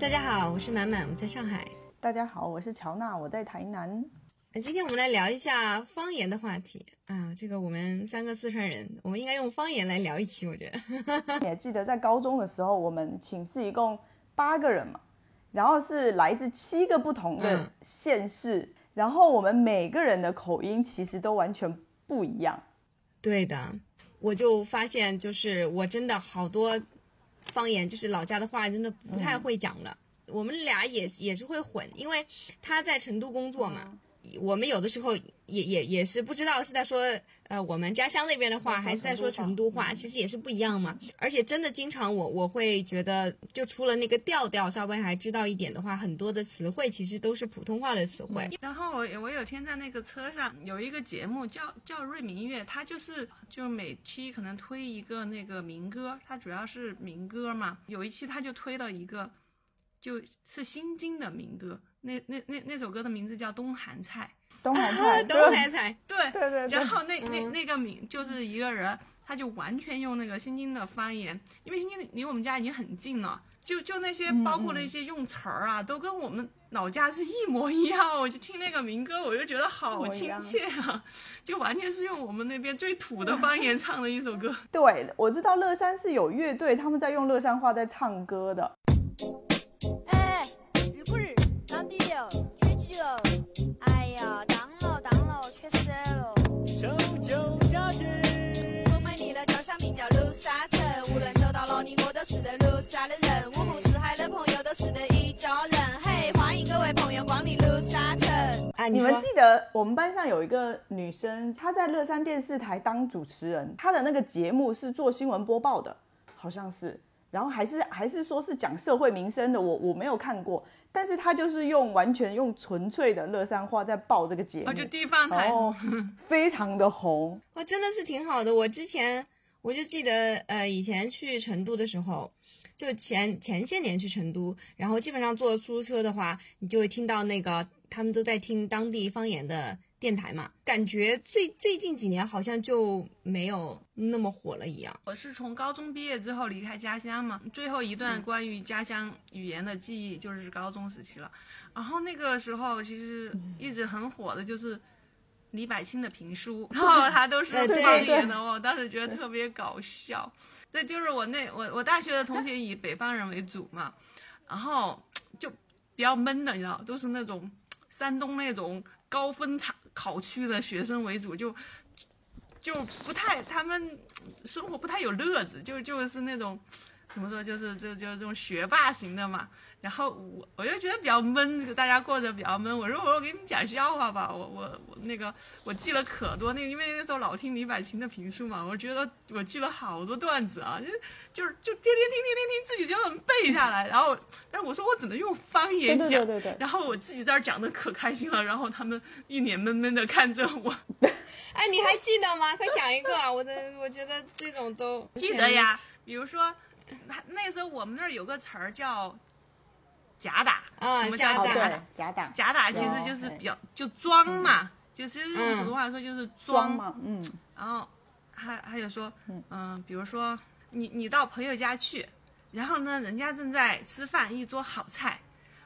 大家好，我是满满，我在上海。大家好，我是乔娜，我在台南。那今天我们来聊一下方言的话题啊，这个我们三个四川人，我们应该用方言来聊一期，我觉得。你还记得在高中的时候，我们寝室一共八个人嘛，然后是来自七个不同的县市，然后我们每个人的口音其实都完全不一样。对的，我就发现，就是我真的好多方言，就是老家的话，真的不太会讲了。我们俩也也是会混，因为他在成都工作嘛。我们有的时候也也也是不知道是在说呃我们家乡那边的话，还是在说成都话，其实也是不一样嘛。而且真的经常我我会觉得，就除了那个调调稍微还知道一点的话，很多的词汇其实都是普通话的词汇。然后我我有天在那个车上有一个节目叫叫瑞明月，它就是就每期可能推一个那个民歌，它主要是民歌嘛。有一期他就推了一个就是新津的民歌。那那那那首歌的名字叫《冬寒菜》，冬寒菜，东海菜，对对对。然后那那那个名就是一个人，他就完全用那个新津的方言，因为新津离我们家已经很近了，就就那些包括那些用词儿啊，都跟我们老家是一模一样。我就听那个民歌，我就觉得好亲切啊，就完全是用我们那边最土的方言唱的一首歌。对，我知道乐山是有乐队，他们在用乐山话在唱歌的。哎，你们记得我们班上有一个女生，她在乐山电视台当主持人，她的那个节目是做新闻播报的，好像是，然后还是还是说是讲社会民生的，我我没有看过，但是她就是用完全用纯粹的乐山话在报这个节目，就地方台，非常的红，哇，真的是挺好的。我之前我就记得，呃，以前去成都的时候。就前前些年去成都，然后基本上坐出租车的话，你就会听到那个他们都在听当地方言的电台嘛。感觉最最近几年好像就没有那么火了一样。我是从高中毕业之后离开家乡嘛，最后一段关于家乡语言的记忆就是高中时期了。然后那个时候其实一直很火的就是李百清的评书，然后他都是方言的，我当时觉得特别搞笑。对，就是我那我我大学的同学以北方人为主嘛，然后就比较闷的，你知道，都是那种山东那种高分场考区的学生为主，就就不太他们生活不太有乐子，就就是那种怎么说，就是就就这种学霸型的嘛。然后我我就觉得比较闷，大家过着比较闷。我说我说我给你讲笑话吧，我我我那个我记了可多，那个因为那时候老听李百清的评书嘛，我觉得我记了好多段子啊，就就是就天天听听听听，自己就能背下来。然后，但我说我只能用方言讲，对对对。然后我自己在那讲的可开心了，然后他们一脸闷闷的看着我。哎，你还记得吗？快讲一个啊！我的我觉得这种都记得呀。比如说，那那时候我们那儿有个词儿叫。假打啊，什么叫假打？假打，假打其实就是比较就装嘛，就其实用普通话说就是装嘛，嗯。然后还还有说，嗯，比如说你你到朋友家去，然后呢，人家正在吃饭，一桌好菜，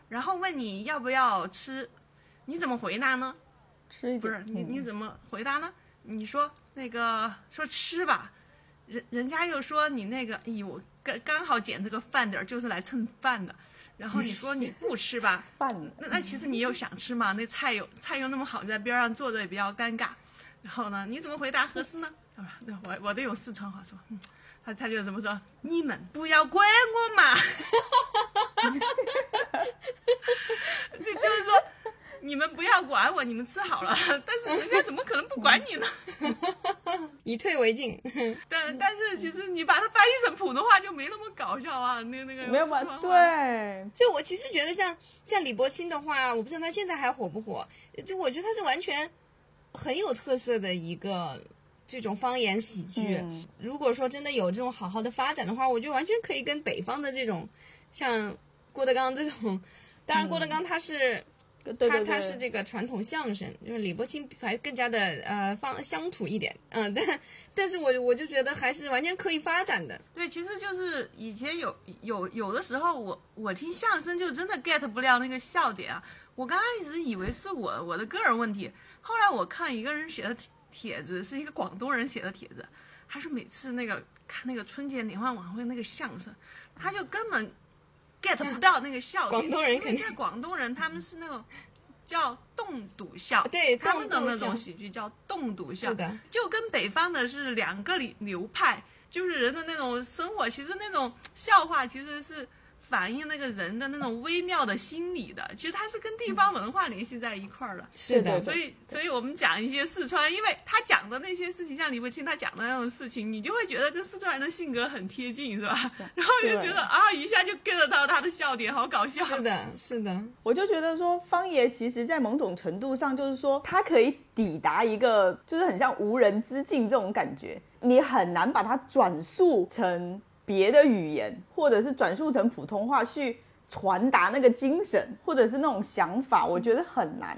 然后问你要不要吃，你怎么回答呢？吃一点。不是你你怎么回答呢？你说那个说吃吧，人人家又说你那个，哎呦，刚刚好捡这个饭点儿，就是来蹭饭的。然后你说你不吃吧，那那其实你又想吃嘛？那菜又菜又那么好，在边上坐着也比较尴尬。然后呢，你怎么回答合适呢？那 我我得用四川话说，嗯他他就怎么说？你们不要管我嘛！就就是说。你们不要管我，你们吃好了。但是人家怎么可能不管你呢？以退为进。但但是其实你把它翻译成普通话就没那么搞笑啊。那那个没有吧？对。就我其实觉得像像李伯清的话，我不知道他现在还火不火。就我觉得他是完全很有特色的一个这种方言喜剧。如果说真的有这种好好的发展的话，我觉得完全可以跟北方的这种像郭德纲这种。当然，郭德纲他是。对对对，他他是这个传统相声，就是李伯清还更加的呃方乡土一点，嗯，但但是我我就觉得还是完全可以发展的。对，其实就是以前有有有的时候我我听相声就真的 get 不了那个笑点啊，我刚开始以为是我我的个人问题，后来我看一个人写的帖子，是一个广东人写的帖子，他说每次那个看那个春节联欢晚会那个相声，他就根本 get 不到那个笑点，广东人因为肯定。在广东人他们是那种叫冻笃笑，对他们的那种喜剧叫冻笃笑，是的，就跟北方的是两个流流派，就是人的那种生活，其实那种笑话其实是反映那个人的那种微妙的心理的，其实它是跟地方文化联系在一块儿的。是的，所以，所以我们讲一些四川，因为他讲的那些事情，像李伯清他讲的那种事情，你就会觉得跟四川人的性格很贴近，是吧？然后就觉得啊，一下就 get 到他的笑点，好搞笑。是的，是的，我就觉得说，方言其实在某种程度上，就是说它可以抵达一个，就是很像无人之境这种感觉，你很难把它转述成别的语言，或者是转述成普通话去传达那个精神，或者是那种想法，我觉得很难。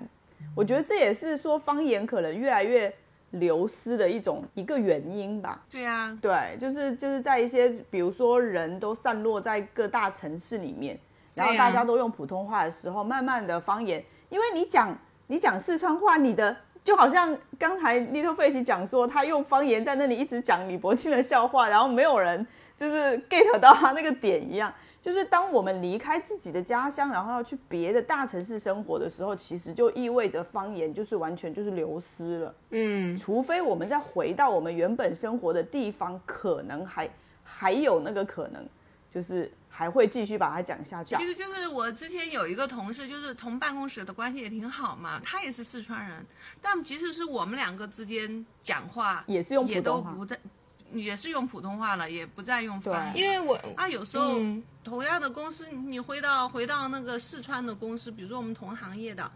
我觉得这也是说方言可能越来越流失的一种一个原因吧。对呀、对，就是就是在一些，比如说人都散落在各大城市里面，然后大家都用普通话的时候，慢慢的方言，因为你讲你讲四川话，你的就好像刚才 Little Fish 讲说，他用方言在那里一直讲李伯清的笑话，然后没有人就是 get 到他那个点一样。就是当我们离开自己的家乡，然后要去别的大城市生活的时候，其实就意味着方言就是完全就是流失了。嗯，除非我们再回到我们原本生活的地方，可能还还有那个可能，就是还会继续把它讲下去。其实就是我之前有一个同事，就是同办公室的关系也挺好嘛，他也是四川人，但即使是我们两个之间讲话，也是用也普通话都不再，也是用普通话了，也不再用翻译。因为我啊，有时候、嗯同样的公司，你回到回到那个四川的公司，比如说我们同行业的，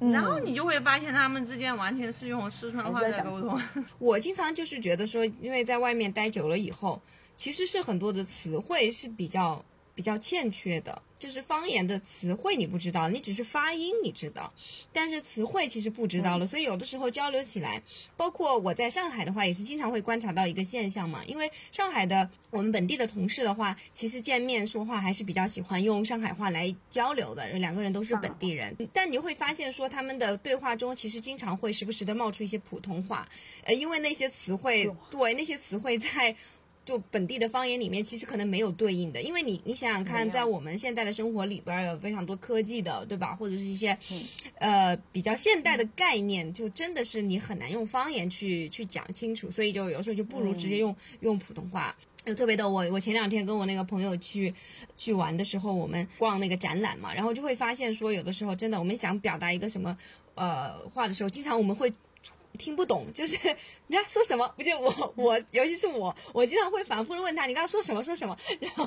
嗯然后你就会发现他们之间完全是用四川话在沟通。我经常就是觉得说，因为在外面待久了以后，其实是很多的词汇是比较比较欠缺的，就是方言的词汇你不知道，你只是发音你知道，但是词汇其实不知道了，所以有的时候交流起来，包括我在上海的话，也是经常会观察到一个现象嘛，因为上海的我们本地的同事的话，其实见面说话还是比较喜欢用上海话来交流的，两个人都是本地人，但你会发现说他们的对话中其实经常会时不时的冒出一些普通话，呃，因为那些词汇，对那些词汇在。就本地的方言里面，其实可能没有对应的，因为你你想想看，在我们现代的生活里边儿有非常多科技的，对吧？或者是一些、呃比较现代的概念，就真的是你很难用方言去去讲清楚，所以就有时候就不如直接用、用普通话。就特别逗，我我前两天跟我那个朋友去去玩的时候，我们逛那个展览嘛，然后就会发现说，有的时候真的我们想表达一个什么呃话的时候，经常我们会听不懂，就是 你看说什么，不就我我，尤其是我，我经常会反复的问他，你刚刚说什么说什么，然后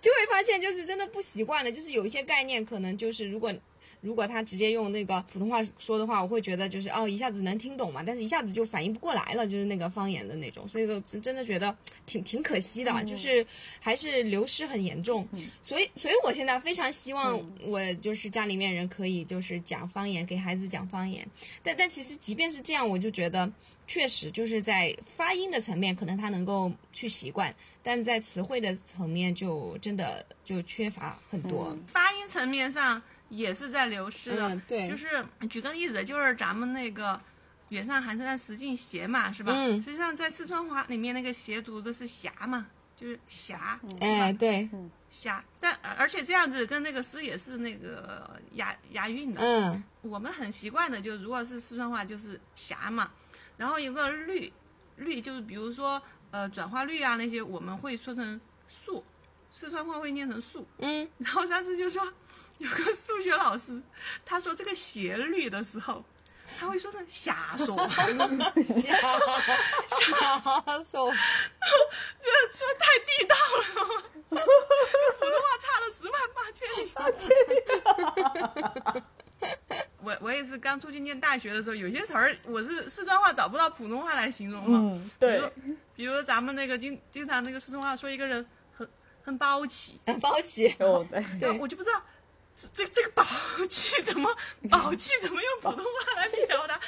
就会发现就是真的不习惯了，就是有一些概念可能就是如果。如果他直接用那个普通话说的话，我会觉得就是哦，一下子能听懂嘛，但是一下子就反应不过来了，就是那个方言的那种，所以说真真的觉得挺挺可惜的，就是还是流失很严重。所以，所以我现在非常希望我就是家里面人可以就是讲方言，给孩子讲方言。但但其实即便是这样，我就觉得确实就是在发音的层面，可能他能够去习惯，但在词汇的层面就真的就缺乏很多。发音层面上也是在流失的。嗯对就是举个例子，就是咱们那个“远上寒山石径斜”嘛，是吧？嗯实际上在四川话里面，那个“斜”读的是“霞”嘛，就是“霞”。哎，对，霞，但而且这样子跟那个诗也是那个押押韵的。嗯我们很习惯的，就如果是四川话就是“霞”嘛，然后有个“率”，率就是比如说呃转化率啊那些，我们会说成“数”，四川话会念成“数”。嗯，然后上次就说 有个数学老师，他说这个斜率的时候，他会说成瞎说，瞎瞎说，这说太地道了，普通话差了十万八千里。我我也是刚出去念大学的时候，有些词儿我是四川话找不到普通话来形容嘛。嗯，比对。如，比如咱们那个经经常那个四川话说一个人很很包起，包起，哦对，然后我就不知道这这个宝气怎么宝气怎么用普通话来表达？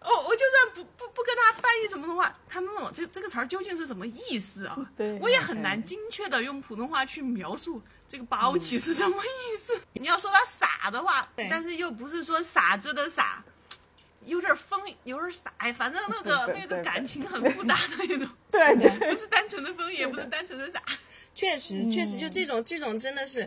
哦，我就算不不不跟他翻译什么的话，他们问我这这个词儿究竟是什么意思啊？对我也很难精确的用普通话去描述这个宝气是什么意思。你要说他傻的话，但是又不是说傻子的傻，有点疯，有点傻，哎，反正那个那个感情很复杂的那种，对对不是单纯的疯，也不是单纯的傻。确实，确实，就这种这种真的是，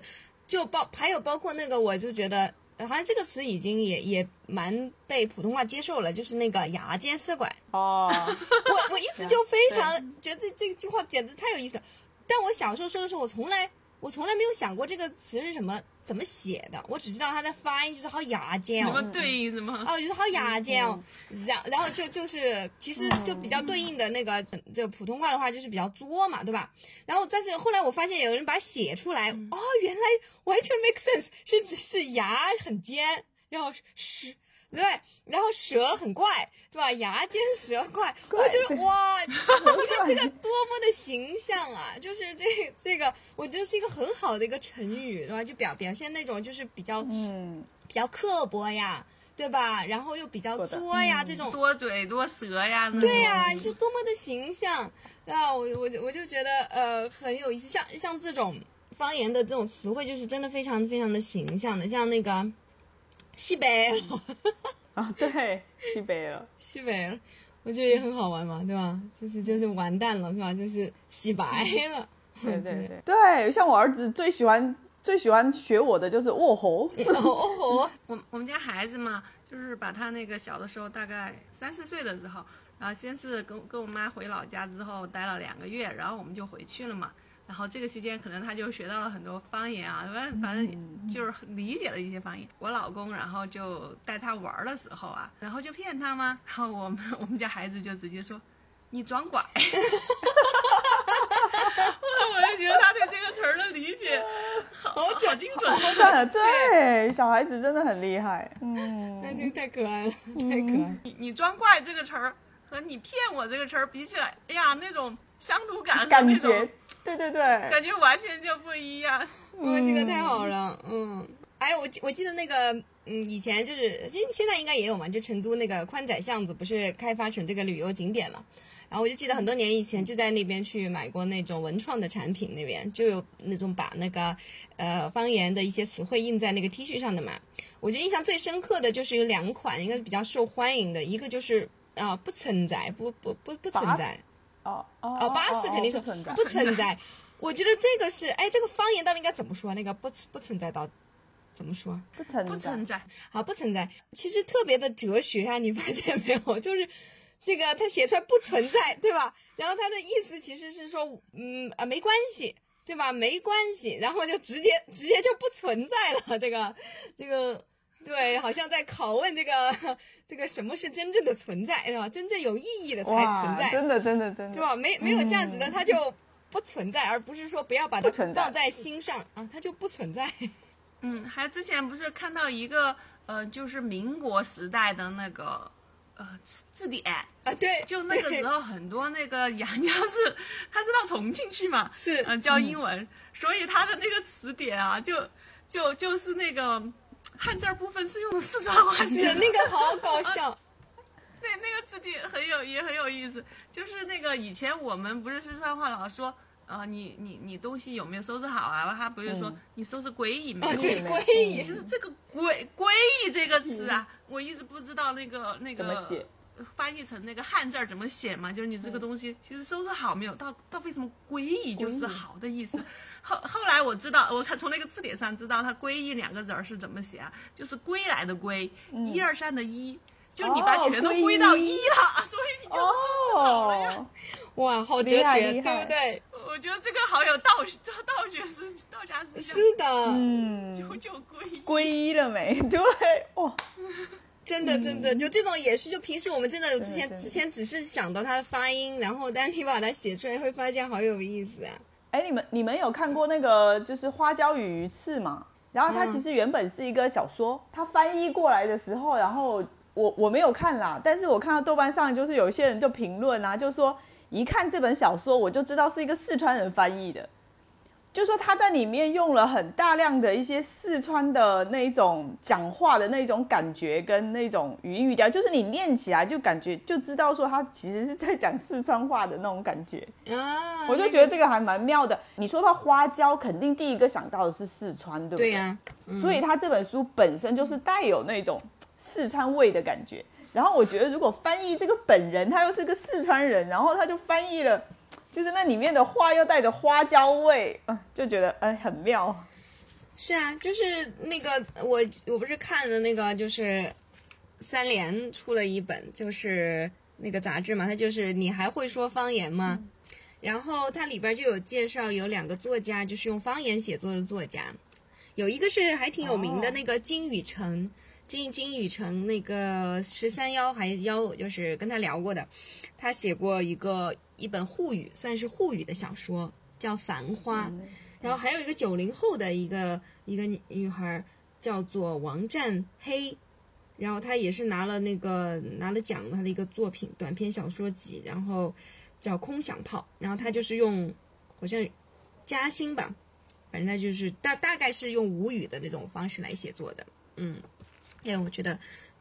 就包还有包括那个，我就觉得呃好像这个词已经也也蛮被普通话接受了，就是那个牙尖色拐。哦，我我一直就 非常觉得这这句话简直太有意思了。但我小时候说的时候，我从来我从来没有想过这个词是什么怎么写的，我只知道它的发音就是好牙尖什么哦。对应什么？哦，就是好牙尖哦，然然后就就是其实就比较对应的那个，就普通话的话就是比较作嘛，对吧？然后但是后来我发现有人把它写出来，哦，原来完全 make sense，是只是牙很尖，然后是。对，然后蛇很怪，对吧？牙尖蛇怪，我怪觉得对哇，你看这个多么的形象啊！就是这这个，我觉得是一个很好的一个成语，对吧？就表表现那种就是比较嗯，比较刻薄呀，对吧？然后又比较作呀，这种多嘴多舌呀，对呀、是多么的形象啊！我我我就觉得呃很有意思，像像这种方言的这种词汇，就是真的非常非常的形象的，像那个西北啊，对，西北了，西北，我觉得也很好玩嘛，对吧？就是就是完蛋了，是吧？就是洗白了，对 对对对，像我儿子最喜欢最喜欢学我的就是卧吼，哦，我我们家孩子嘛，就是把他那个小的时候，大概三四岁的时候，然后先是跟跟我妈回老家之后待了两个月，然后我们就回去了嘛。然后这个期间，可能他就学到了很多方言啊，反正反正就是理解了一些方言。我老公然后就带他玩儿的时候啊，然后就骗他吗，然后我们我们家孩子就直接说：“你装拐。”我就觉得他对这个词儿的理解好好精准，对，小孩子真的很厉害，嗯，那就太可爱了，太可爱。你你装怪这个词儿和你骗我这个词儿比起来，哎呀，那种乡土感和感那种觉，对对对，感觉完全就不一样。哇，这个太好了，嗯。哎我记我记得那个，嗯，以前就是现现在应该也有嘛，就成都那个宽窄巷子不是开发成这个旅游景点了。然后我就记得很多年以前就在那边去买过那种文创的产品，那边就有那种把那个呃方言的一些词汇印在那个 T 恤上的嘛。我觉得印象最深刻的就是有两款，应该比较受欢迎的，一个就是啊、不存在，不不不不存在，哦巴士肯定是不存在，不存在。我觉得这个是，哎，这个方言到底应该怎么说？那个不不存在到怎么说？不存在不存在，好，不存在。其实特别的哲学啊，你发现没有？就是这个他写出来不存在，对吧？然后他的意思其实是说，嗯啊，没关系，对吧？没关系，然后就直接直接就不存在了。这个这个对，好像在拷问这个这个什么是真正的存在，对吧？真正有意义的才存在，真的真的真的，对吧？没没有价值的，它就不存在，而不是说不要把它放在心上啊，它就不存在。嗯，还之前不是看到一个呃，就是民国时代的那个呃字字典，啊，对，就那个时候很多那个洋家是他是到重庆去嘛，是嗯、教英文，所以他的那个词典啊，就就就是那个汉字儿部分是用的四川话写的，那个好搞笑，对，那个字典很有也很有意思，就是那个以前我们不是四川话老说，呃，你你你东西有没有收拾好啊？他不是说、嗯你收拾归隐没有？啊对，嗯归隐其实这个归归隐这个词啊，我一直不知道那个那个怎么写翻译成那个汉字儿怎么写嘛？就是你这个东西其实收拾好没有？到到为什么归矣就是好的意思？后后来我知道，我看从那个字典上知道，它“归一”两个字儿是怎么写啊？就是归来的归，一二三的一，就是你把哦全都归归到一一了，所以你就好了呀。哦，哇，好哲学，对不对？我觉得这个好有道学道学思道家思想，是的，嗯，就就归。归一了没？对，哇，真的真的，就这种也是，就平时我们真的之前之前只是想到它的发音，然后但你把它写出来，会发现好有意思啊。哎，你们你们有看过那个就是花椒与鱼翅吗？然后它嗯其实原本是一个小说，它翻译过来的时候，然后我我没有看啦，但是我看到豆瓣上就是有一些人就评论啊，就说一看这本小说我就知道是一个四川人翻译的，就说他在里面用了很大量的一些四川的那种讲话的那种感觉跟那种语音语调，就是你念起来就感觉就知道说他其实是在讲四川话的那种感觉。啊，我就觉得这个还蛮妙的。你说到花椒，肯定第一个想到的是四川，对不对？对呀、所以他这本书本身就是带有那种四川味的感觉。然后我觉得，如果翻译这个本人，他又是个四川人，然后他就翻译了，就是那里面的话又带着花椒味，啊、就觉得哎很妙。是啊，就是那个我我不是看了那个就是三联出了一本就是那个杂志嘛，它就是你还会说方言吗？然后它里边就有介绍有两个作家，就是用方言写作的作家，有一个是还挺有名的哦那个金宇澄。金金宇澄那个十三幺还幺，就是跟他聊过的，他写过一个一本沪语，算是沪语的小说，叫《繁花》。然后还有一个九零后的一个一个女女孩叫做王占黑，然后她也是拿了那个拿了奖，她的一个作品短篇小说集，然后叫《空想炮》，然后她就是用好像嘉兴吧，反正她就是大大概是用吴语的那种方式来写作的，嗯，哎，我觉得。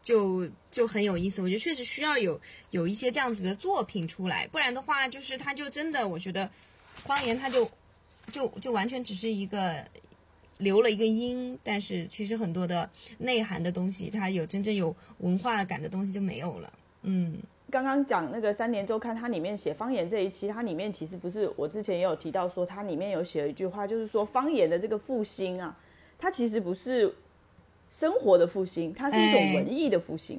就就很有意思，我觉得确实需要有有一些这样子的作品出来，不然的话，就是它就真的，我觉得方言它就就就完全只是一个留了一个音，但是其实很多的内涵的东西，它有真正有文化感的东西就没有了。嗯，刚刚讲那个三联周刊，它里面写方言这一期，它里面其实不是我之前也有提到说，它里面有写了一句话，就是说方言的这个复兴啊，它其实不是生活的复兴，它是一种哎。文艺的复兴。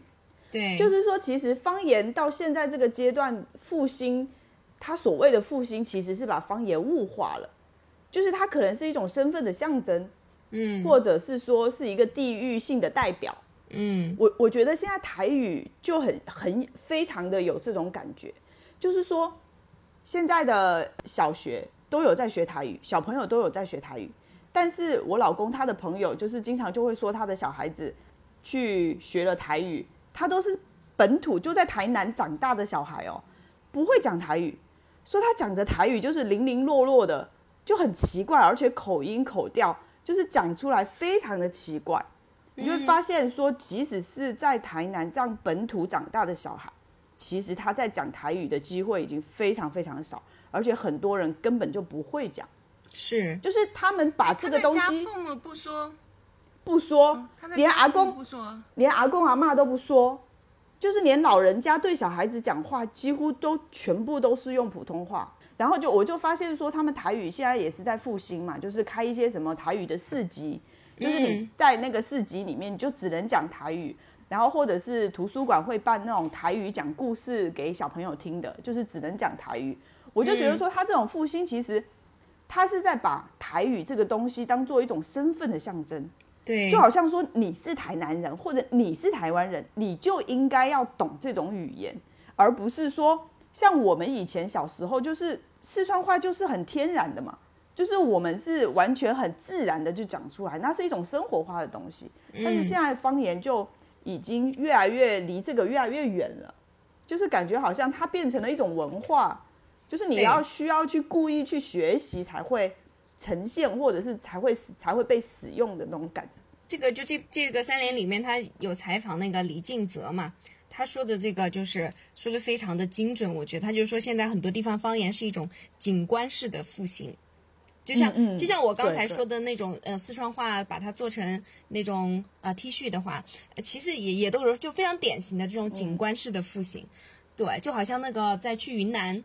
对，就是说，其实方言到现在这个阶段复兴，它所谓的复兴其实是把方言物化了，就是它可能是一种身份的象征，嗯。或者是说是一个地域性的代表。嗯。我我觉得现在台语就很很非常的有这种感觉，就是说现在的小学都有在学台语，小朋友都有在学台语，但是我老公他的朋友就是经常就会说他的小孩子去学了台语，他都是本土就在台南长大的小孩哦，不会讲台语，说他讲的台语就是零零落落的，就很奇怪，而且口音口调就是讲出来非常的奇怪。你会发现说，即使是在台南这样本土长大的小孩，其实他在讲台语的机会已经非常非常少，而且很多人根本就不会讲，是，就是他们把这个东西父母不说，不说，连阿家父母公不说，连阿公阿妈都不说，就是连老人家对小孩子讲话，几乎都全部都是用普通话。然后就我就发现说，他们台语现在也是在复兴嘛，就是开一些什么台语的市集，就是你嗯在那个市集里面，你就只能讲台语。然后或者是图书馆会办那种台语讲故事给小朋友听的，就是只能讲台语。我就觉得说，他这种复兴其实他是在把台语这个东西当做一种身份的象征。对，就好像说你是台南人或者你是台湾人，你就应该要懂这种语言，而不是说像我们以前小时候就是四川话就是很天然的嘛，就是我们是完全很自然的就讲出来，那是一种生活化的东西。但是现在方言就已经越来越离这个越来越远了，就是感觉好像它变成了一种文化，就是你要需要去故意去学习才会呈现，或者是才会才会被使用的那种感觉。这个就这这个三联里面，他有采访那个李敬泽嘛，他说的这个就是说的非常的精准，我觉得他就说现在很多地方方言是一种景观式的复兴。就像、嗯嗯就像我刚才说的那种呃四川话，把它做成那种呃 T 恤的话，呃其实也也都是就非常典型的这种景观式的复兴。对，就好像那个在去云南，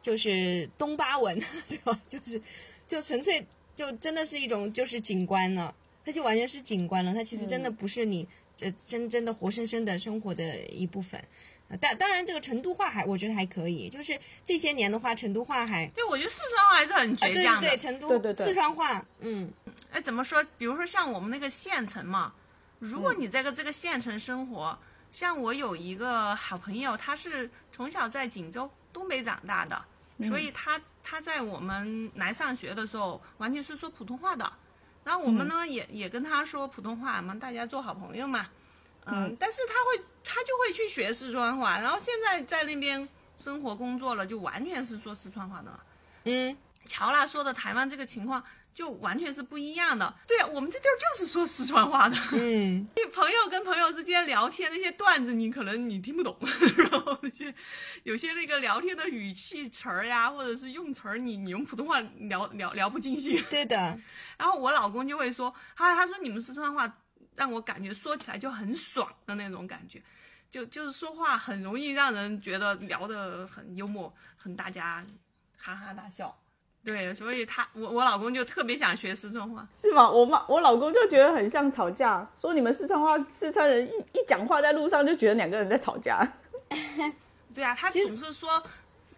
就是东巴文，对吧？就是就纯粹就真的是一种就是景观了，它就完全是景观了，它其实真的不是你这真真的活生生的生活的一部分。呃但当然，这个成都话还我觉得还可以，就是这些年的话，成都话还对，我觉得四川话还是很啊，对对倔强的。对，成都对对对四川话，嗯，哎，怎么说？比如说像我们那个县城嘛，如果你在个这个县城生活，像我有一个好朋友，他是从小在锦州东北长大的，所以他他在我们来上学的时候，完全是说普通话的。然后我们呢，也也跟他说普通话嘛，大家做好朋友嘛。嗯，但是他会他就会去学四川话，然后现在在那边生活工作了，就完全是说四川话的了。嗯，乔娜说的台湾这个情况就完全是不一样的。对啊，我们这地儿就是说四川话的。嗯，因为朋友跟朋友之间聊天那些段子，你可能你听不懂，然后那些有些那个聊天的语气词儿呀，或者是用词儿，你你用普通话聊聊聊不尽兴。对的，然后我老公就会说，他他说你们四川话让我感觉说起来就很爽的那种感觉，就就是说话很容易让人觉得聊得很幽默，很大家哈哈大笑。对，所以他我我老公就特别想学四川话。是吗？我妈我老公就觉得很像吵架，说你们四川话四川人一一讲话在路上就觉得两个人在吵架。对啊，他总是说，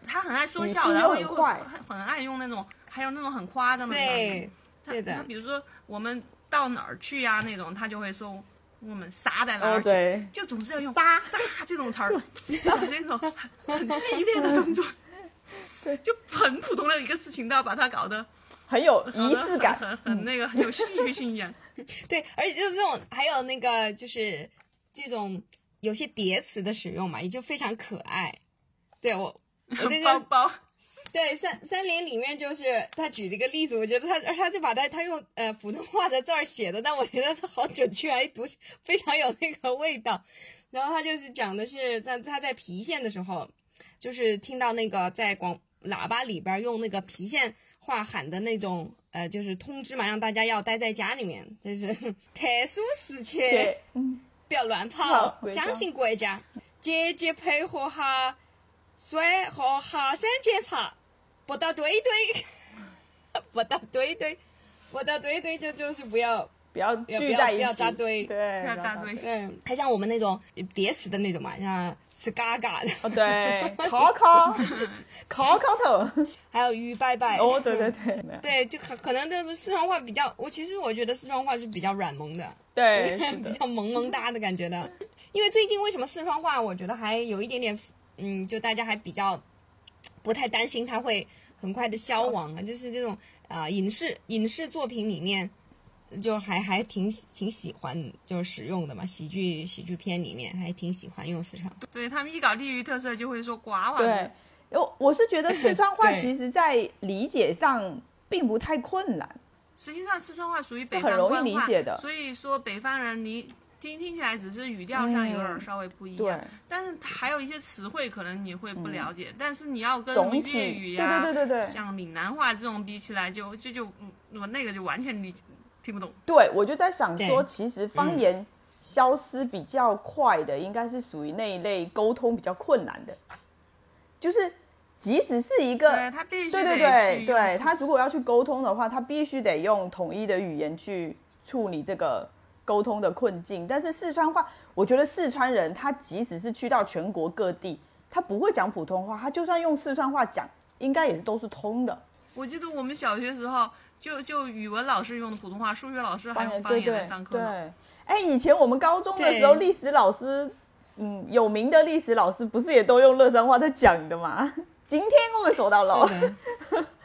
他很爱说笑，然后又又很很很爱用那种，还有那种很夸张的对，他对的他比如说我们到哪儿去呀、那种，他就会说我们杀在哪哦，儿去，对，就总是要用杀杀这种词儿，就是这种很 很激烈的动作，对就很普通的一个事情，都要把它搞得很有仪式感。很很那个很有戏剧性一样。对，而且就是这种，还有那个就是这种有些叠词的使用嘛，也就非常可爱。对我，我这个 包包，对三三林里面就是他举了一个例子，我觉得他他就把他他用呃普通话的字儿写的，但我觉得他好准确啊，一读非常有那个味道。然后他就是讲的是他他在郫县的时候，就是听到那个在广喇叭里边用那个郫县话喊的那种呃，就是通知嘛，让大家要待在家里面，就是 特殊时期嗯，不要乱跑，相信国家，积极配合哈水和哈山检查，不到 堆堆，不到堆堆，不到堆堆就就是不要不要不要不要扎堆对，不要扎堆嗯，还像我们那种叠词的那种嘛，像吃嘎嘎的，哦，对，烤烤，烤烤头，还有鱼拜拜。哦，对对对，对，就可可能就是四川话比较，我其实我觉得四川话是比较软萌的，对，比，较萌萌哒的感觉的。因为最近为什么四川话，我觉得还有一点点，嗯，就大家还比较不太担心它会很快的消亡啊，就是这种啊、呃影视影视作品里面，就还还挺挺喜欢就是使用的嘛，喜剧喜剧片里面还挺喜欢用四川话。对他们一搞地域特色就会说呱呱对的，，我我是觉得四川话其实在理解上并不太困难，实际上四川话属于北是很容易方官话理解的所以说北方人你听听起来只是语调上有点稍微不一对样，，但是还有一些词汇可能你会不了解，但是你要跟总粤语呀、对对对对对。像闽南话这种比起来就，就就嗯，我那个就完全理听不懂。对，我就在想说，其实方言消失比较快的，应该是属于那一类沟通比较困难的，就是即使是一个对他必须对对对对，他如果要去沟通的话，他必须得用统一的语言去处理这个沟通的困境。但是四川话，我觉得四川人他即使是去到全国各地，他不会讲普通话，他就算用四川话讲，应该也是都是通的。我记得我们小学时候就就语文老师用的普通话，数学老师还用方言来对对上课呢。，哎，以前我们高中的时候，对历史老师，嗯，有名的历史老师不是也都用乐山话在讲的吗？今天我们说到了，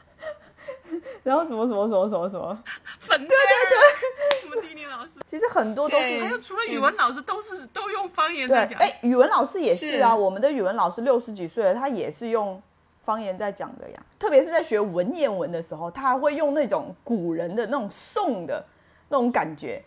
然后什么什么什么什么什么，粉对对对，我们地理老师，其实很多都对是还有除了语文老师都是都用方言，在讲。哎，语文老师也是啊，是我们的语文老师六十几岁了，他也是用方言在讲的呀。特别是在学文言文的时候，他还会用那种古人的那种诵的那种感觉，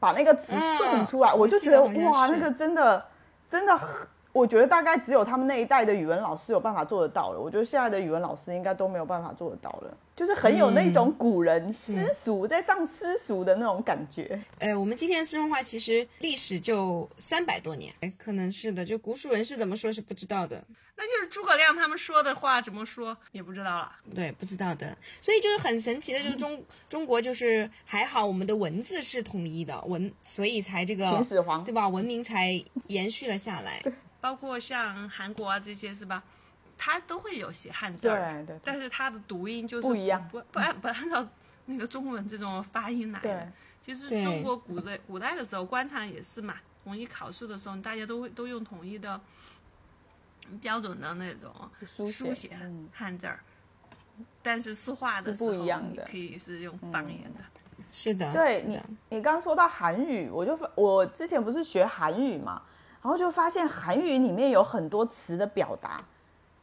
把那个词嗯诵出来。我我就觉得哇，那个真的真的很。我觉得大概只有他们那一代的语文老师有办法做得到了。我觉得现在的语文老师应该都没有办法做得到了，就是很有那种古人私塾在上私塾的那种感觉。呃，我们今天的四川话其实历史就三百多年，哎，可能是的，就古蜀人是怎么说是不知道的。那就是诸葛亮他们说的话怎么说也不知道了。对，不知道的，所以就是很神奇的，就是中 中国就是还好我们的文字是统一的文，所以才这个秦始皇对吧？文明才延续了下来。包括像韩国啊这些是吧？它都会有写汉字对儿，对对但是它的读音就是不一样不不按不按照那个中文这种发音来的。其实中国古代古代的时候，官场也是嘛，统一考试的时候，大家都会都用统一的标准的那种书写书写嗯汉字儿。但是说话的是时候，不一样的你可以是用方言的。是的，对你你刚说到韩语，我就发我之前不是学韩语嘛，然后就发现韩语里面有很多词的表达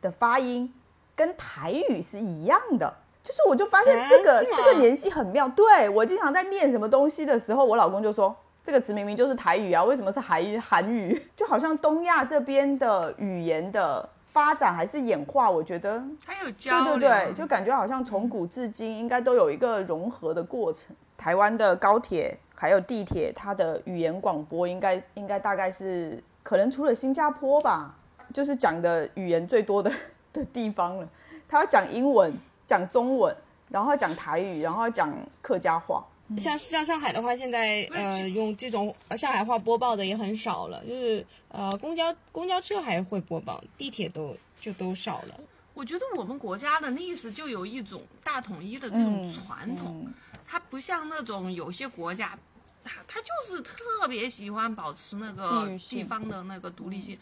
的发音跟台语是一样的，就是我就发现这个、这个联系很妙。对我经常在念什么东西的时候，我老公就说这个词明明就是台语啊，为什么是韩语？韩语 就好像东亚这边的语言的发展还是演化，我觉得还有交对流，对对，就感觉好像从古至今应该都有一个融合的过程。台湾的高铁还有地铁，它的语言广播应该应该大概是可能除了新加坡吧，就是讲的语言最多的 的地方了。他要讲英文，讲中文，然后讲台语，然后讲客家话。像像上海的话，现在呃用这种呃上海话播报的也很少了，就是呃公交公交车还会播报，地铁都就都少了。我觉得我们国家的历史就有一种大统一的这种嗯传统，嗯它不像那种有些国家，它它就是特别喜欢保持那个地方的那个独立性，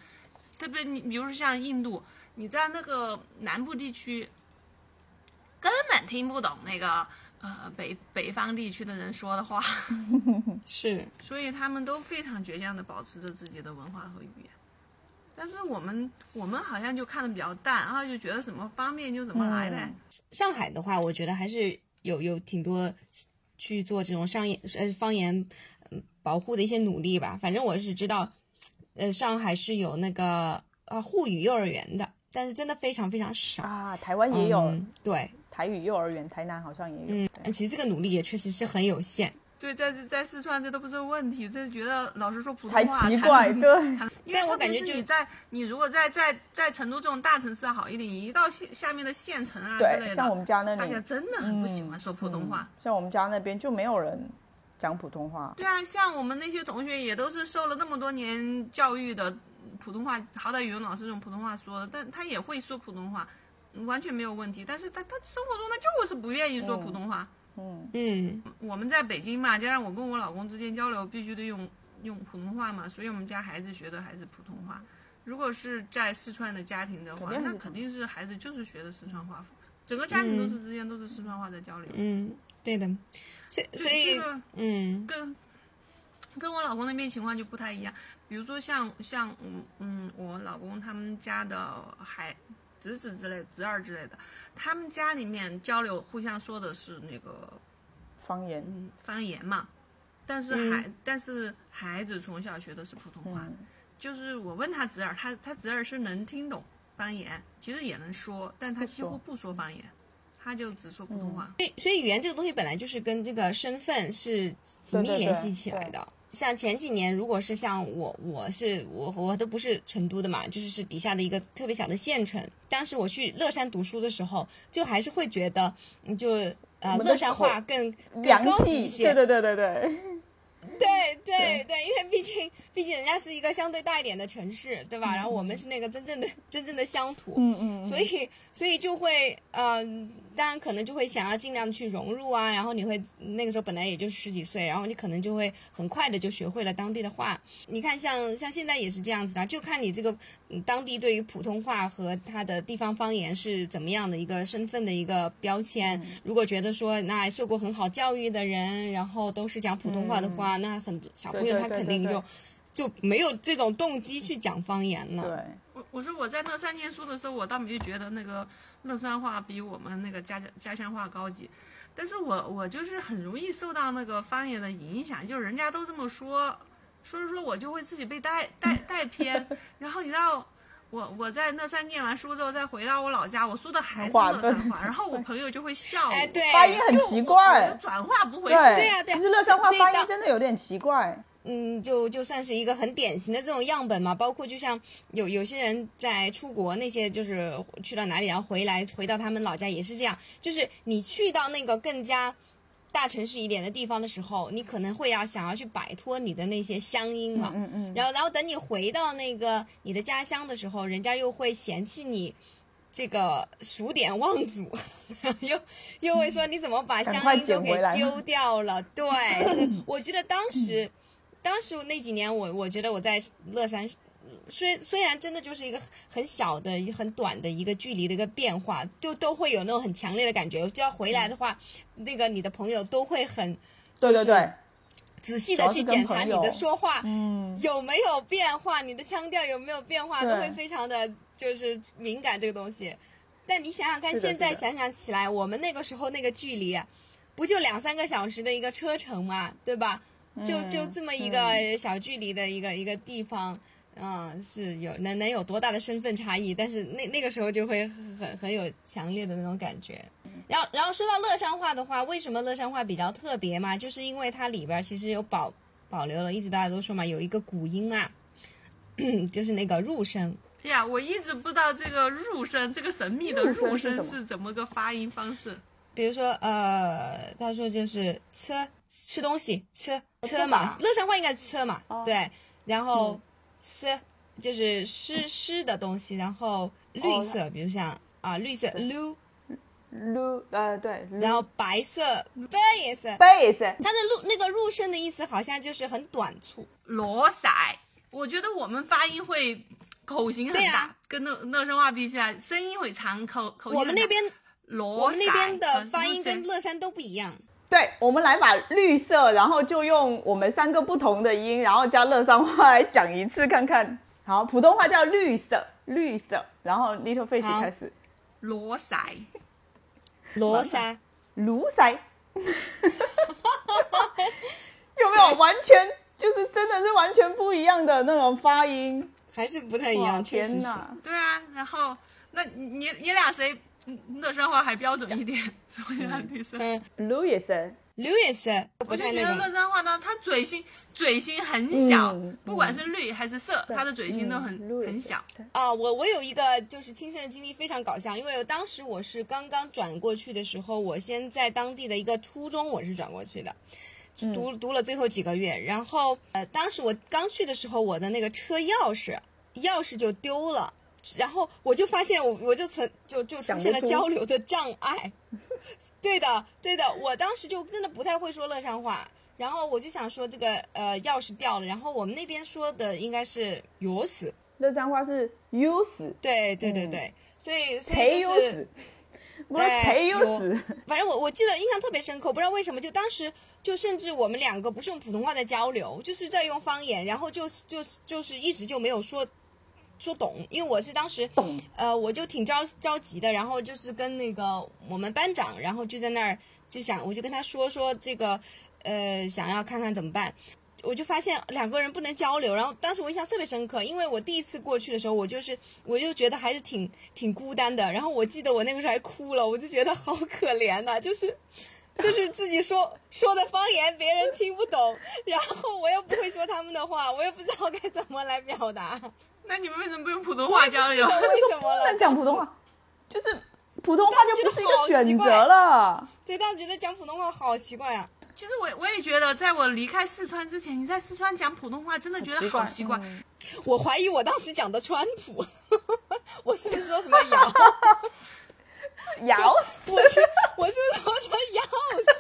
特别？你比如说像印度，你在那个南部地区，根本听不懂那个呃北北方地区的人说的话，是，所以他们都非常倔强的保持着自己的文化和语言。但是我们我们好像就看的比较淡，然后就觉得什么方便就怎么来呗。嗯上海的话，我觉得还是有有挺多去做这种商业呃方言嗯保护的一些努力吧。反正我是知道，呃，上海是有那个呃沪语幼儿园的，但是真的非常非常少。啊，台湾也有、嗯对，台语幼儿园，台南好像也有。嗯，其实这个努力也确实是很有限。对，在在四川这都不是问题，这觉得老师说普通话才奇怪，对，因为我感觉就是你在你如果在在在成都这种大城市好一点，你一到下下面的县城啊之类对，的，像我们家那里大家真的很不喜欢说普通话。嗯像我们家那边就没有人讲普通话。对啊，像我们那些同学也都是受了那么多年教育的，普通话好歹语文老师用普通话说的，但他也会说普通话，完全没有问题。但是他他生活中他就是不愿意说普通话。嗯，嗯，我们在北京嘛，加上我跟我老公之间交流必须得用用普通话嘛，所以我们家孩子学的还是普通话。如果是在四川的家庭的话，那肯定是孩子就是学的四川话，整个家庭都是之间都是四川话在交流。嗯，对的，所以这所以这个嗯。跟跟我老公那边情况就不太一样。比如说像像嗯嗯，我老公他们家的孩侄子之类、侄儿之类的，他们家里面交流互相说的是那个方言，嗯方言嘛，但是孩、但是孩子从小学的是普通话。嗯，就是我问他侄儿，他他侄儿是能听懂方言，其实也能说，但他几乎不说方言，他就只说普通话。所以所以语言这个东西本来就是跟这个身份是紧密联系起来的。像前几年，如果是像我，我是我我都不是成都的嘛，就是是底下的一个特别小的县城。当时我去乐山读书的时候，就还是会觉得，嗯就呃乐山话更更洋高级一，些。对对对对对，对对对，因为毕竟毕竟人家是一个相对大一点的城市，对吧？然后我们是那个真正的真正的乡土，嗯嗯，所以所以就会呃，当然可能就会想要尽量去融入啊，然后你会那个时候本来也就十几岁，然后你可能就会很快的就学会了当地的话。你看像像现在也是这样子的，就看你这个嗯当地对于普通话和它的地方方言是怎么样的一个身份的一个标签。如果觉得说那受过很好教育的人，然后都是讲普通话的话，那很多小朋友他对对对对对肯定就。就没有这种动机去讲方言了。对，我我说我在乐山念书的时候，我倒没有觉得那个乐山话比我们那个家家乡话高级，但是我我就是很容易受到那个方言的影响，就是人家都这么说，说着说我就会自己被带带 带偏，然后你知道。我我在乐山念完书之后，再回到我老家，我说的还是乐山话，然后我朋友就会笑我，哎，对，发音很奇怪就转化不回去。对呀啊对啊其实乐山话发音真的有点奇怪。嗯，就就算是一个很典型的这种样本嘛。包括就像有有些人在出国，那些就是去到哪里，然后回来回到他们老家也是这样，就是你去到那个更加大城市一点的地方的时候，你可能会要想要去摆脱你的那些乡音嘛。嗯嗯，然后，然后等你回到那个你的家乡的时候，人家又会嫌弃你这个数典忘祖，又又会说你怎么把乡音都给丢掉了？对，所以我觉得当时，当时那几年我我觉得我在乐山。虽虽然真的就是一个很小的、很短的一个距离的一个变化，就都会有那种很强烈的感觉。就要回来的话，那个你的朋友都会很对对对，仔细的去检查你的说话，嗯，有没有变化，你的腔调有没有变化，都会非常的就是敏感这个东西。但你想想看，现在想想起来，我们那个时候那个距离啊，不就两三个小时的一个车程嘛，对吧？就嗯就这么一个小距离的一个一个地方，嗯，是有能能有多大的身份差异？但是那那个时候就会很很有强烈的那种感觉。然后然后说到乐山话的话，为什么乐山话比较特别嘛？就是因为它里边其实有保保留了，一直大家都说嘛，有一个古音嘛，就是那个入声。对呀，我一直不知道这个入声，这个神秘的入声是怎么个发音方式。比如说，呃，他说就是吃吃东西，吃吃吃嘛。嘛，乐山话应该是吃嘛，哦。对，然后嗯。湿就是湿湿的东西，然后绿色，比如像啊绿色绿，撸呃对，然后白色白颜色，贝色它的入那个入声的意思好像就是很短促，罗塞，我觉得我们发音会口型很大，啊。跟乐乐声话比起来，声音会长，口口型我们那边罗我们那边的发音跟乐山都不一样。对，我们来把绿色，然后就用我们三个不同的音，然后加乐山话来讲一次看看。好，普通话叫绿色，绿色，然后 Little Fish 开始，罗塞，罗塞，卢塞，有没有完全就是真的是完全不一样的那种发音？还是不太一样，天哪！对啊，然后那你你俩谁乐山话还标准一点？说一下绿色。嗯 Louis，，Louis 不我就太那个觉得乐。山话呢，它嘴型嘴型很小，嗯不管是绿还是色，它的嘴型都很、嗯很小。啊，我我有一个就是亲身的经历非常搞笑，因为当时我是刚刚转过去的时候，我先在当地的一个初中我是转过去的，读读了最后几个月，然后呃，当时我刚去的时候，我的那个车钥匙钥匙就丢了。然后我就发现我我就存就就出现了交流的障碍，对的对的，我当时就真的不太会说乐山话，然后我就想说这个呃钥匙掉了，然后我们那边说的应该是钥匙，乐山话是 use，对对对嗯对，所以所谁以就是对谁有 use，反正我我记得印象特别深刻，不知道为什么，就当时就甚至我们两个不是用普通话在交流，就是在用方言，然后就是就是就是一直就没有说说懂，因为我是当时懂。呃我就挺着着急的，然后就是跟那个我们班长，然后就在那儿就想我就跟他说说这个呃想要看看怎么办。我就发现两个人不能交流，然后当时我印象特别深刻，因为我第一次过去的时候，我就是我就觉得还是挺挺孤单的，然后我记得我那个时候还哭了，我就觉得好可怜呐、就是就是自己说 说的方言别人听不懂，然后我又不会说他们的话，我也不知道该怎么来表达，那你们为什么不用普通话交流？为什么了？不能讲普通话，就是普通话就不是一个选择了。对，当时觉得讲普通话好奇怪啊。其实我我也觉得，在我离开四川之前，你在四川讲普通话，真的觉得好奇怪。嗯 我怀疑我当时讲的川普，我是不是说什么咬？咬死！我是我是不是说成咬死？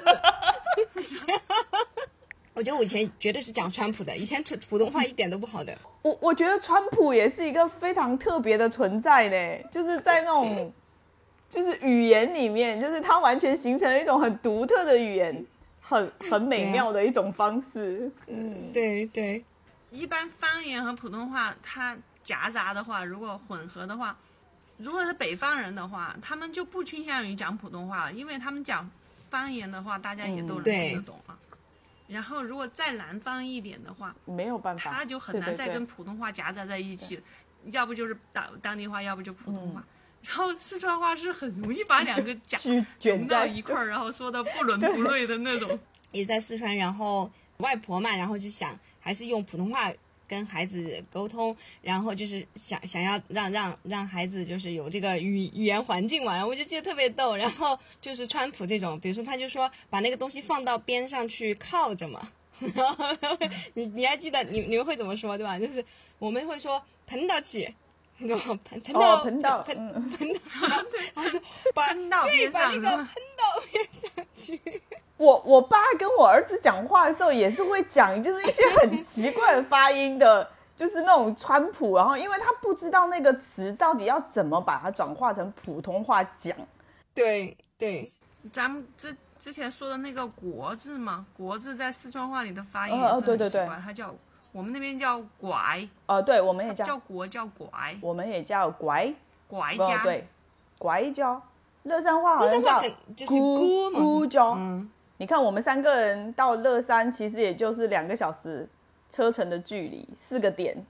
我觉得我以前绝对是讲川普的，以前普普通话一点都不好的。我我觉得川普也是一个非常特别的存在呢，就是在那种 就是语言里面，就是它完全形成了一种很独特的语言，很很美妙的一种方式。嗯，对对，一般方言和普通话它夹杂的话，如果混合的话，如果是北方人的话，他们就不倾向于讲普通话了，因为他们讲方言的话，大家也都能听得懂啊。然后如果再南方一点的话，没有办法，他就很难再跟普通话夹杂在一起，要不就是当当地话，要不就普通话。然后四川话是很容易把两个夹 卷到在一块儿，然后说的不伦不类的那种。也在四川，然后外婆嘛，然后就想还是用普通话跟孩子沟通，然后就是想想要让让让孩子就是有这个语语言环境嘛，然后我就记得特别逗，然后就是川普这种，比如说他就说把那个东西放到边上去靠着嘛。然后，你你还记得你你们会怎么说对吧？就是我们会说喷到起，对吧？喷喷到哦，喷到，喷到，然后就把喷到对边上把那个喷到边上去。我我爸跟我儿子讲话的时候也是会讲，就是一些很奇怪的发音的，就是那种川普，然后因为他不知道那个词到底要怎么把它转化成普通话讲，对对，咱们之之前说的那个“国”字嘛，“国”字在四川话里的发音哦也是很哦对对对。奇怪，它叫我们那边叫“拐呃，对，我们也”，叫叫，“国”叫“拐我们也叫拐，拐家”，哦对，拐角，乐山话好像叫乐山话肯就是咕咕。嗯，你看我们三个人到乐山，其实也就是两个小时车程的距离，四个点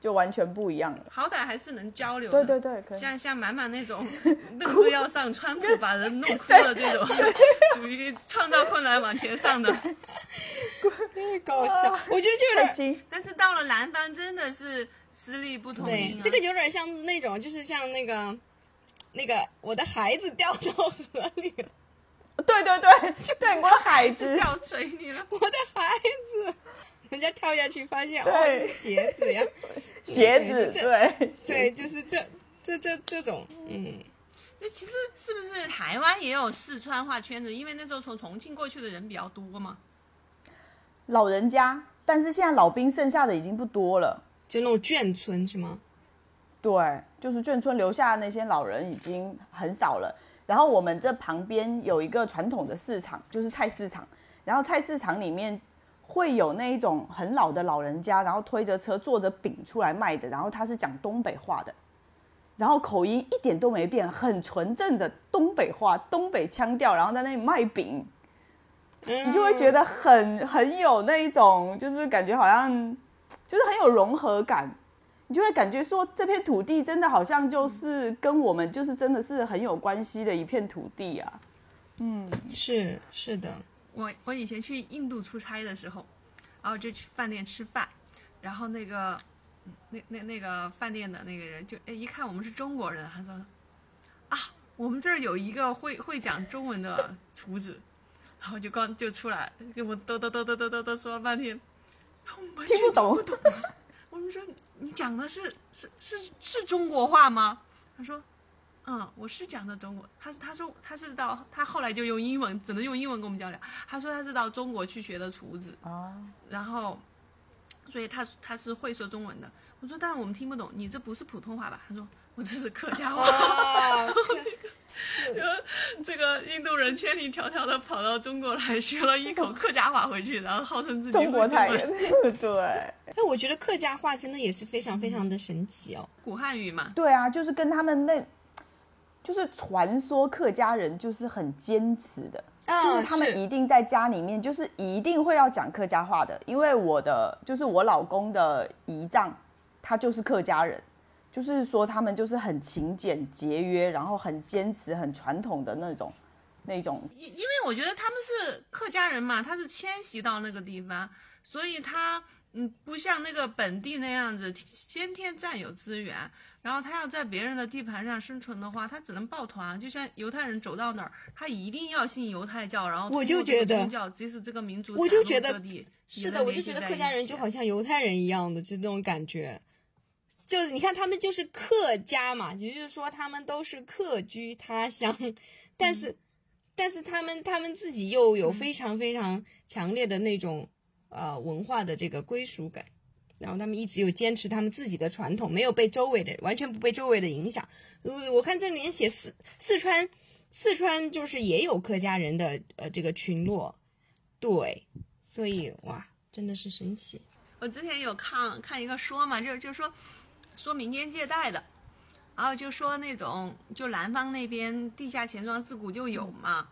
就完全不一样了。好歹还是能交流的。对对对，可以。像像满满那种 愣着要上川普把人弄哭了这种，属于创造困难往前上的。太搞笑，我觉得就有点精，但是到了南方，真的是实力不同对这个有点像那种，就是像那个那个我的孩子掉到河里了，对对对对，我的孩子，掉水里了。我的孩子，人家跳下去发现哦是鞋子呀，鞋子，这对对，就是这这这这种，嗯，那其实是不是台湾也有四川话圈子？因为那时候从重庆过去的人比较多嘛。老人家，但是现在老兵剩下的已经不多了。就那种眷村是吗？对，就是眷村留下的那些老人已经很少了。然后我们这旁边有一个传统的市场，就是菜市场。然后菜市场里面会有那一种很老的老人家，然后推着车坐着饼出来卖的，然后他是讲东北话的，然后口音一点都没变，很纯正的东北话、东北腔调，然后在那里卖饼，你你就会觉得很很有那一种，就是感觉好像就是很有融合感。你就会感觉说这片土地真的好像就是跟我们就是真的是很有关系的一片土地啊。嗯是是的，我我以前去印度出差的时候，然后就去饭店吃饭，然后那个嗯那那那个饭店的那个人就哎一看我们是中国人，他说啊我们这儿有一个会会讲中文的厨子，然后就刚就出来跟我嘚嘚嘚嘚嘚嘚嘚说了半天，听不懂听不懂。我们说你讲的是是是是中国话吗？他说，嗯，我是讲的中国。他他说他是到他后来就用英文，只能用英文跟我们交流。他说他是到中国去学的厨子，啊，然后，所以他他是会说中文的。我说，但我们听不懂，你这不是普通话吧？他说我这是客家话。哇，这个印度人千里迢迢的跑到中国来，学了一口客家话回去，然后号称自己中国菜，对。那，我觉得客家话真的也是非常非常的神奇哦。古汉语嘛。对啊，就是跟他们那，就是传说客家人就是很坚持的，啊就是他们一定在家里面就是一定会要讲客家话的，因为我的就是我老公的姨丈，他就是客家人。就是说，他们就是很勤俭节约，然后很坚持、很传统的那种、那种因因为我觉得他们是客家人嘛，他是迁徙到那个地方，所以他嗯不像那个本地那样子先天占有资源，然后他要在别人的地盘上生存的话，他只能抱团。就像犹太人走到哪儿，他一定要信犹太教，然后我就通过这个觉得宗教，即使这个民族我就觉得是的，我就觉得客家人就好像犹太人一样的，就那种感觉。就是你看，他们就是客家嘛，也就是说他们都是客居他乡，但是，但是他们他们自己又有非常非常强烈的那种呃文化的这个归属感，然后他们一直有坚持他们自己的传统，没有被周围的完全不被周围的影响。呃，我看这里面写四四川，四川就是也有客家人的呃这个群落，对，所以哇，真的是神奇。我之前有看看一个说嘛，就就说说民间借贷的，然后就说那种就南方那边地下钱庄自古就有嘛，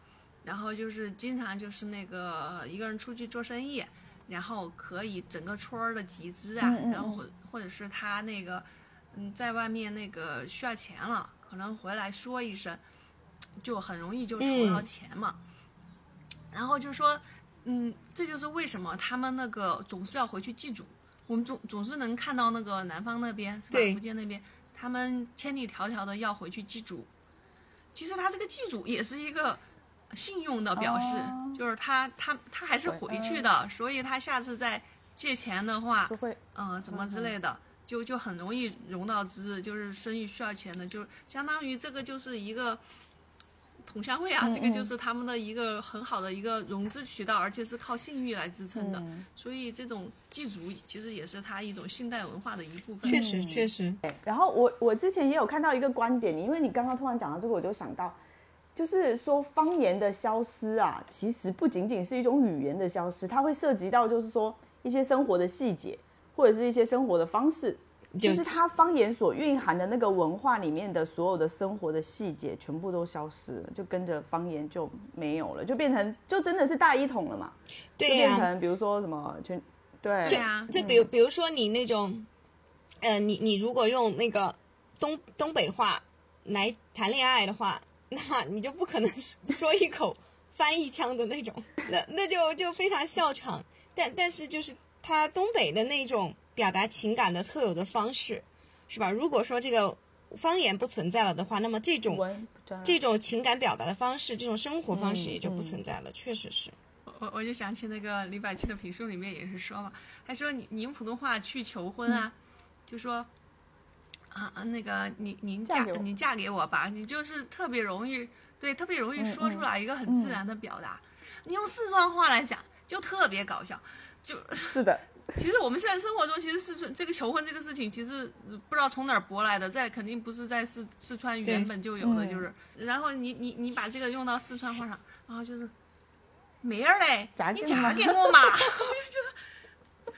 然后就是经常就是那个一个人出去做生意，然后可以整个村儿的集资啊，然后或或者是他那个嗯在外面那个需要钱了，可能回来说一声，就很容易就筹到嗯钱嘛。然后就说，嗯，这就是为什么他们那个总是要回去祭祖。我们总总是能看到那个南方那边是吧？福建那边，他们千里迢迢的要回去祭祖。其实他这个祭祖也是一个信用的表示，哦。就是他他他还是回去的，所以他下次再借钱的话嗯，怎么之类的，就就很容易融到资，就是生意需要钱的，就相当于这个就是一个同乡会啊，嗯这个就是他们的一个很好的一个融资渠道，而且是靠信誉来支撑的，嗯所以这种祭祖其实也是它一种信贷文化的一部分。确实，确实，然后我我之前也有看到一个观点，因为你刚刚突然讲到这个，我就想到，就是说方言的消失啊，其实不仅仅是一种语言的消失，它会涉及到就是说一些生活的细节，或者是一些生活的方式。就就是它方言所蕴含的那个文化里面的所有的生活的细节，全部都消失了，就跟着方言就没有了，就变成就真的是大一统了嘛，就对呀、变成比如说什么全对对啊，就比如比如说你那种，呃，你你如果用那个东东北话来谈恋爱的话，那你就不可能说 一口翻译腔的那种，那那就就非常笑场。但但是就是他东北的那种表达情感的特有的方式，是吧？如果说这个方言不存在了的话，那么这种这种情感表达的方式，这种生活方式嗯也就不嗯存在了，确实是。我我就想起那个李百庆的评书里面也是说嘛，他说你您普通话去求婚啊，就说啊啊那个您您嫁嫁您嫁给我吧，你就是特别容易对特别容易说出来一个很自然的表达。你用四川话来讲就特别搞笑，就是的，其实我们现在生活中，其实四川这个求婚这个事情，其实呃不知道从哪儿博来的，在肯定不是在四四川原本就有的，嗯。就是，然后你你你把这个用到四川话上，然后就是妹儿嘞嫁，你嫁给我嘛，我 就觉得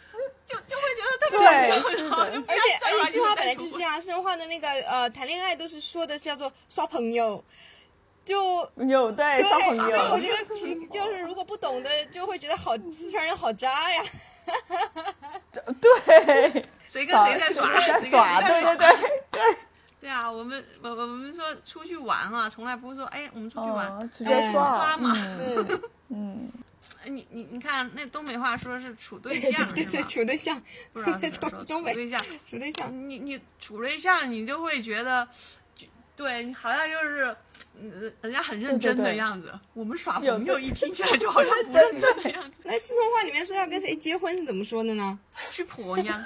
就就会觉得特别对搞笑，而且而且四川话这个再重本来就是这样，四川话的那个呃谈恋爱都是说的叫做耍朋友，就有对对，小朋所以我友，觉得平就是如果不懂的就会觉得好四川人好渣呀。对，谁跟谁在耍，谁跟谁在耍，在耍，对对对对，对啊，我们我我们说出去玩啊，从来不会说哎我们出去玩，哦，直哎接刷。刷嘛。嗯嗯，嗯，哎你你你看那东北话说是处对象对对，是吧？处对象，不知道 是怎么说，东北处对象。处对象，你你处对象，你就会觉得，就对你好像就是，嗯，人家很认真对对对的样子。我们耍朋友一听起来就好像不 认真的样子。那四川话里面说要跟谁结婚是怎么说的呢？去婆娘，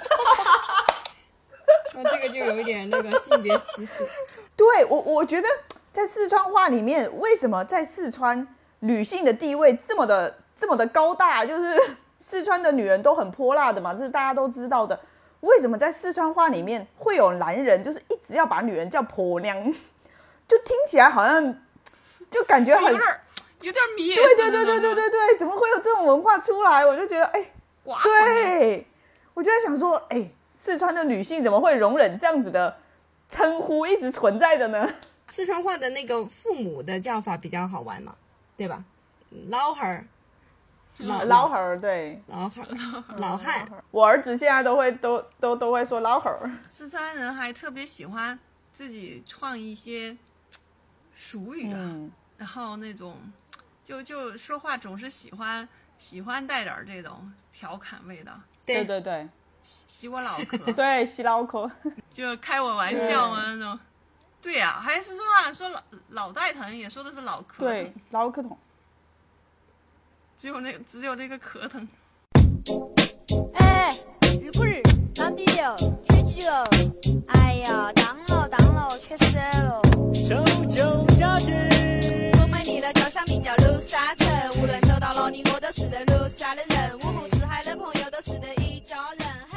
那 这个就有一点那个性别歧视。对我我觉得在四川话里面，为什么在四川女性的地位这么的这么的高大？就是四川的女人都很泼辣的嘛，这是大家都知道的。为什么在四川话里面会有男人就是一直要把女人叫婆娘？就听起来好像就感觉很有点儿有点儿蔑视对对对对对对对，怎么会有这种文化出来？我就觉得哎。对，我就在想说，哎、四川的女性怎么会容忍这样子的称呼一直存在的呢？四川话的那个父母的叫法比较好玩嘛，对吧？老汉儿，老老汉儿，对，老汉儿，老 汉，我儿子现在都会都都都会说老汉儿，四川人还特别喜欢自己创一些俗语啊，嗯，然后那种就就说话总是喜欢喜欢带点儿这种调侃味道，对对对对。洗洗我脑壳。对，洗脑 壳，就开我玩笑嘛那种。对呀、还是说啊，说老脑袋疼也说的是脑壳对，，脑壳痛，只有那，只有那个壳疼。哎，二棍儿，当弟了，缺鸡了。哎呀，当了当了，缺手了。手酒加酒。我美丽的家乡名叫鲁山城，无论走到哪里，我都是在鲁山的人。五湖四海的朋友都是在一家人。